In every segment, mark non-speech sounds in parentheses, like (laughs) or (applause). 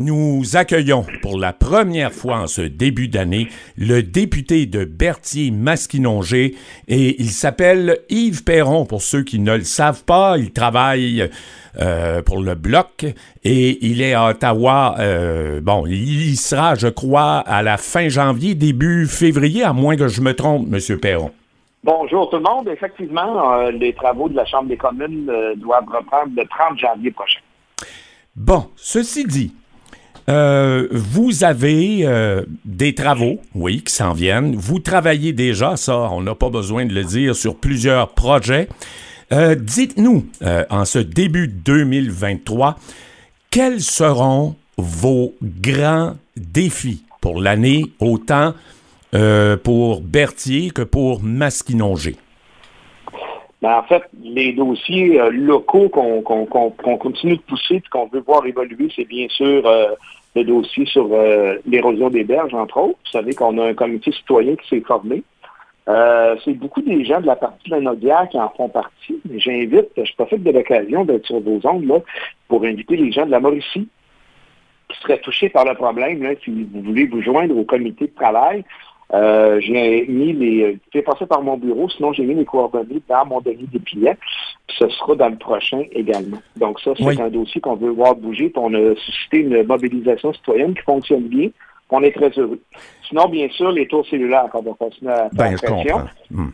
Nous accueillons pour la première fois en ce début d'année le député de Berthier-Masquinongé et il s'appelle Yves Perron. Pour ceux qui ne le savent pas, il travaille euh, pour le Bloc et il est à Ottawa. Euh, bon, il y sera, je crois, à la fin janvier, début février, à moins que je me trompe, M. Perron. Bonjour tout le monde. Effectivement, euh, les travaux de la Chambre des communes doivent reprendre le 30 janvier prochain. Bon, ceci dit, euh, vous avez euh, des travaux, oui, qui s'en viennent. Vous travaillez déjà, ça, on n'a pas besoin de le dire, sur plusieurs projets. Euh, dites-nous, en ce début 2023, quels seront vos grands défis pour l'année, autant pour Berthier que pour Masquinongé? Ben, en fait, les dossiers locaux qu'on continue de pousser et qu'on veut voir évoluer, c'est bien sûr le dossier sur euh, l'érosion des berges, entre autres. Vous savez qu'on a un comité citoyen qui s'est formé. Euh, c'est beaucoup des gens de la partie de la Nodière qui en font partie. Mais j'invite, je profite de l'occasion d'être sur vos ondes là, pour inviter les gens de la Mauricie qui seraient touchés par le problème, là, si vous voulez vous joindre au comité de travail. Euh, j'ai mis les. J'ai passé par mon bureau, sinon j'ai mis les coordonnées dans mon devis des. Ce sera dans le prochain également. Donc ça, c'est un dossier qu'on veut voir bouger. Puis on a suscité une mobilisation citoyenne qui fonctionne bien. On est très heureux. Sinon, bien sûr, les tours cellulaires, quand on continue à ben, pression, hmm.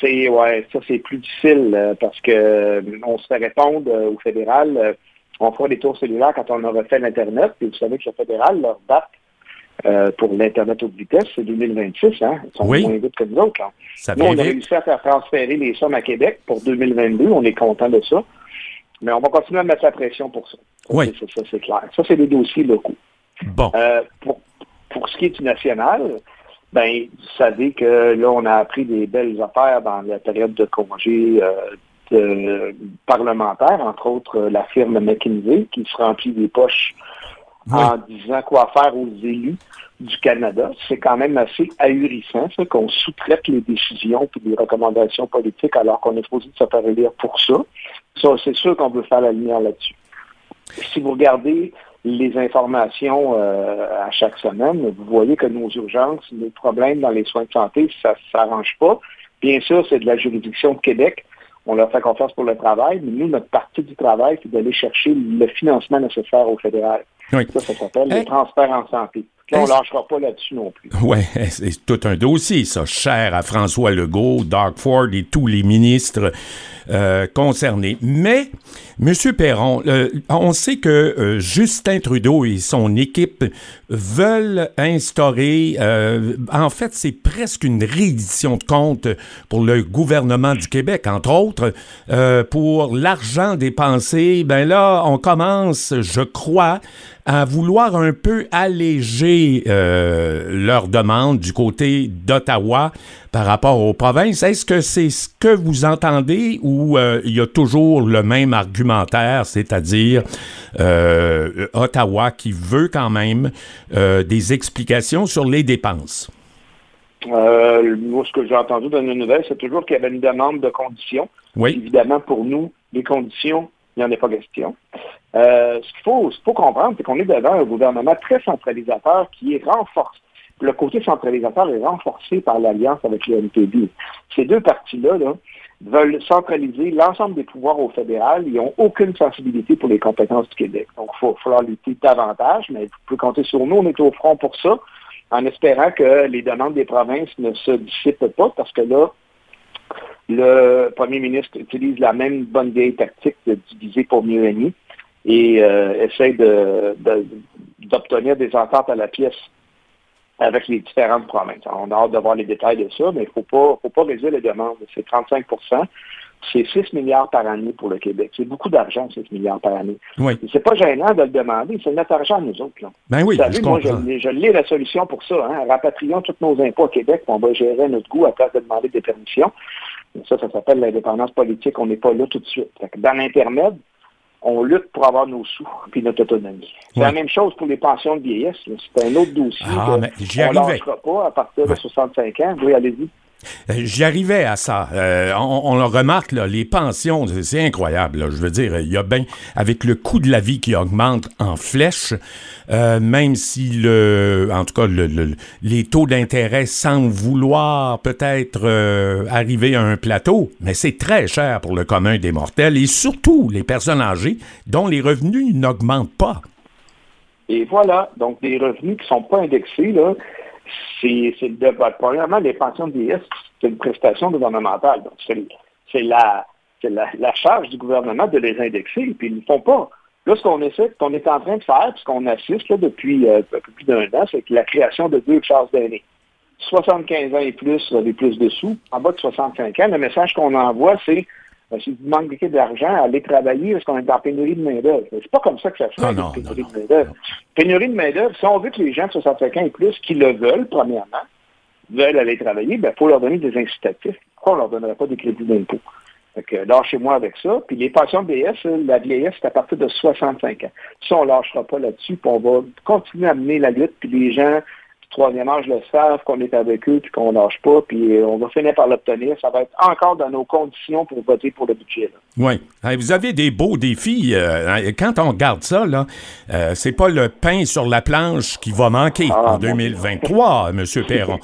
c'est ouais, ça c'est plus difficile euh, parce que euh, on se fait répondre au fédéral. on fera des tours cellulaires quand on aura fait l'Internet. Puis vous savez que le fédéral leur date euh, pour l'Internet haute vitesse, c'est 2026. Hein? Ils sont oui. moins vite que nous autres. nous, on a réussi à faire transférer les sommes à Québec pour 2022. On est content de ça. Mais on va continuer à mettre la pression pour ça. oui. Ça, c'est clair. Ça, c'est des dossiers locaux. Bon. Euh, pour, pour ce qui est du national, ben, vous savez que là, on a appris des belles affaires dans la période de congé euh, parlementaire, entre autres la firme McKinsey, qui se remplit des poches en disant quoi faire aux élus du Canada. C'est quand même assez ahurissant, ça, qu'on sous-traite les décisions et les recommandations politiques alors qu'on est supposé se faire élire pour ça. Ça, c'est sûr qu'on veut faire la lumière là-dessus. Si vous regardez les informations euh, à chaque semaine, vous voyez que nos urgences, nos problèmes dans les soins de santé, ça ne s'arrange pas. Bien sûr, c'est de la juridiction de Québec. On leur fait confiance pour le travail, mais nous, notre partie du travail, c'est d'aller chercher le financement nécessaire au fédéral. Ça, ça s'appelle le transfert en santé. Là, on ne lâchera pas là-dessus non plus. (laughs) Oui, c'est tout un dossier, ça, cher à François Legault, Doug Ford et tous les ministres euh, concernés. Mais, M. Perron, euh, on sait que euh, Justin Trudeau et son équipe veulent instaurer, en fait, c'est presque une réédition de compte pour le gouvernement du Québec, entre autres, pour l'argent dépensé. Ben là, on commence, je crois, à vouloir un peu alléger euh, leurs demandes du côté d'Ottawa par rapport aux provinces. Est-ce que c'est ce que vous entendez ou euh, il y a toujours le même argumentaire, c'est-à-dire euh, Ottawa qui veut quand même des explications sur les dépenses? moi, ce que j'ai entendu dans nos nouvelles, c'est toujours qu'il y avait une demande de conditions. Oui. Évidemment, pour nous, les conditions, il n'y en a pas question. Euh, ce qu'il faut, comprendre, c'est qu'on est devant un gouvernement très centralisateur qui est renforcé. Le côté centralisateur est renforcé par l'alliance avec le. Ces deux partis-là veulent centraliser l'ensemble des pouvoirs au fédéral. Ils n'ont aucune sensibilité pour les compétences du Québec. Donc, il faut falloir lutter davantage, mais vous pouvez compter sur nous. On est au front pour ça, en espérant que les demandes des provinces ne se dissipent pas, parce que là, le premier ministre utilise la même bonne vieille tactique de diviser pour mieux régner et euh, essaye d'obtenir des ententes à la pièce avec les différentes provinces. on a hâte de voir les détails de ça, mais il ne faut pas, faut pas réduire les demandes. C'est 35% c'est 6 milliards par année pour le Québec. C'est beaucoup d'argent, 6 milliards par année. Oui. C'est pas gênant de le demander, c'est notre argent à nous autres. Là. Ben oui, Vous savez, moi, je, je l'ai la solution pour ça. Hein. Rapatrions tous nos impôts au Québec, on va gérer notre goût à place de demander des permissions. Ça, ça s'appelle l'indépendance politique. On n'est pas là tout de suite. Dans l'intermède, on lutte pour avoir nos sous et notre autonomie. C'est la même chose pour les pensions de vieillesse. C'est un autre dossier. Ah, on ne lâchera pas à partir de 65 ans. Oui, allez-y. Euh, j'y arrivais à ça. Euh, on, le remarque, là, les pensions, c'est incroyable. je veux dire, il y a bien, avec le coût de la vie qui augmente en flèche, euh, même si, le, en tout cas, le, les taux d'intérêt semblent vouloir peut-être arriver à un plateau, mais c'est très cher pour le commun des mortels et surtout les personnes âgées dont les revenus n'augmentent pas. Et voilà, donc des revenus qui ne sont pas indexés, là, c'est de Premièrement, les pensions de vieillesse, c'est une prestation gouvernementale. Donc, c'est la, la, charge du gouvernement de les indexer, puis ils ne le font pas. Là, ce qu'on essaie, qu'on est en train de faire, ce qu'on assiste là, depuis euh, plus d'un an, c'est la création de deux charges d'aînés. 75 ans et plus, les plus de sous. En bas de 65 ans, le message qu'on envoie, c'est si vous manquez d'argent, allez travailler parce qu'on est en pénurie de main-d'œuvre. C'est pas comme ça que ça se fait, pénurie de main-d'œuvre. Pénurie de main-d'œuvre, si on veut que les gens de 65 ans et plus qui le veulent, premièrement, veulent aller travailler, il ben, faut leur donner des incitatifs. Pourquoi on ne leur donnerait pas des crédits d'impôt? lâchez-moi avec ça. Puis les pensions BS, la vieillesse, c'est à partir de 65 ans. Ça, on ne lâchera pas là-dessus, puis on va continuer à mener la lutte, puis les gens troisième âge le savent, qu'on est avec eux, puis qu'on lâche pas, puis euh, on va finir par l'obtenir. Ça va être encore dans nos conditions pour voter pour le budget. Oui. Vous avez des beaux défis. Euh, quand on regarde ça, là, euh, c'est pas le pain sur la planche qui va manquer ah, en 2023, M. (laughs) Perron.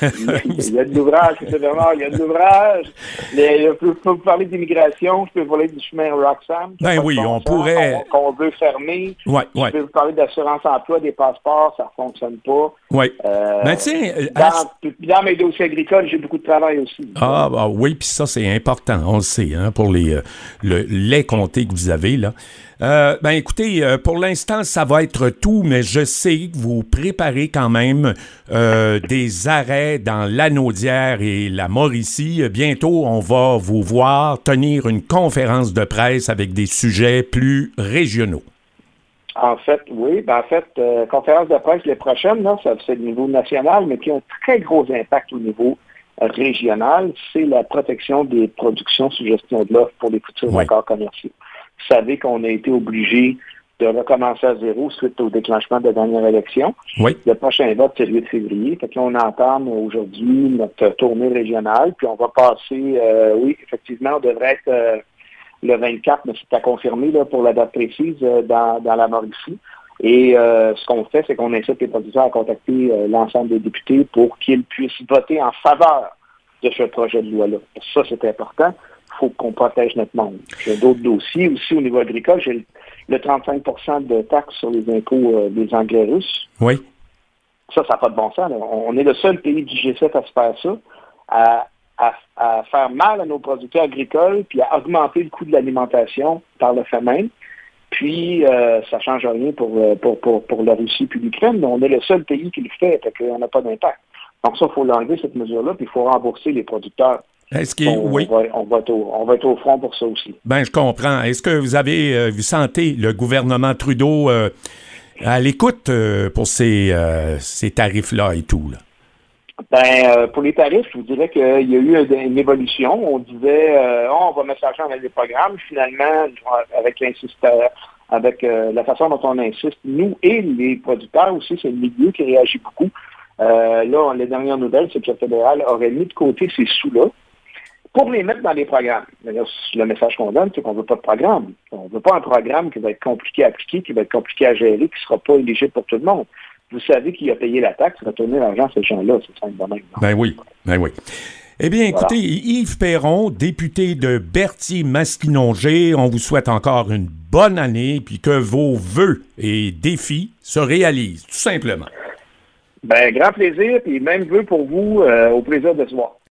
il y a de l'ouvrage, M. Bernard, il y a de l'ouvrage. Je peux vous parler d'immigration, je peux vous parler du chemin Roxham. Ben oui, on pourrait... Qu'on veut fermer. Ouais, ouais. Je peux vous parler d'assurance emploi, des passeports, ça ne fonctionne pas. Oui. Euh, ben, dans, mes dossiers agricoles, j'ai beaucoup de travail aussi. Ah, bah, oui, puis ça, c'est important, on le sait, hein, pour les, euh, les comtés que vous avez, là. Euh, ben écoutez, pour l'instant, ça va être tout, mais je sais que vous préparez quand même des arrêts dans l'Anaudière et la Mauricie. Bientôt, on va vous voir tenir une conférence de presse avec des sujets plus régionaux. En fait, oui. Ben, en fait, euh, conférence de presse les prochaines, là, ça c'est au niveau national, mais qui ont un très gros impact au niveau régional, c'est la protection des productions sous gestion de l'offre pour les futurs accords commerciaux. Vous savez qu'on a été obligé de recommencer à zéro suite au déclenchement de la dernière élection. Oui. Le prochain vote, c'est le 8 février. Fait que là, on entame aujourd'hui notre tournée régionale, puis on va passer, euh, oui, effectivement, on devrait être euh, le 24, mais c'est à confirmer là, pour la date précise euh, dans, la Mauricie. Et euh, ce qu'on fait, c'est qu'on incite les producteurs à contacter euh, l'ensemble des députés pour qu'ils puissent voter en faveur de ce projet de loi-là. Ça, c'est important. Il faut qu'on protège notre monde. J'ai d'autres dossiers aussi au niveau agricole. J'ai le, 35% de taxes sur les impôts des engrais russes. Oui. Ça, ça n'a pas de bon sens. On est le seul pays du G7 à se faire ça. À, à, faire mal à nos producteurs agricoles, puis à augmenter le coût de l'alimentation par le fait même. Puis, euh, ça ne change rien euh, pour, pour, pour, la Russie puis l'Ukraine, mais on est le seul pays qui le fait, et qu'on n'a pas d'impact. Donc ça, il faut l'enlever, cette mesure-là, puis il faut rembourser les producteurs. Est-ce que, oui. On va, être au, front pour ça aussi. Ben, je comprends. Est-ce que vous avez, euh, vous sentez le gouvernement Trudeau à l'écoute pour ces, ces tarifs-là et tout? Là? Ben, euh, pour les tarifs, je vous dirais qu'il y a eu une évolution. On disait, euh, oh, on va mettre l'argent dans les programmes. Finalement, avec avec euh, la façon dont on insiste, nous et les producteurs aussi, c'est le milieu qui réagit beaucoup. là, les dernières nouvelles, c'est que le fédéral aurait mis de côté ces sous-là pour les mettre dans les programmes. le message qu'on donne, c'est qu'on ne veut pas de programme. On ne veut pas un programme qui va être compliqué à appliquer, qui va être compliqué à gérer, qui ne sera pas éligible pour tout le monde vous savez qui a payé la taxe, retourner l'argent à ces gens-là, c'est simple de même. Ben oui, ben oui. Eh bien, écoutez, Yves Perron, député de Berthier-Masquinongé, on vous souhaite encore une bonne année, puis que vos vœux et défis se réalisent, tout simplement. Ben, grand plaisir, puis même vœux pour vous, euh, au plaisir de se voir.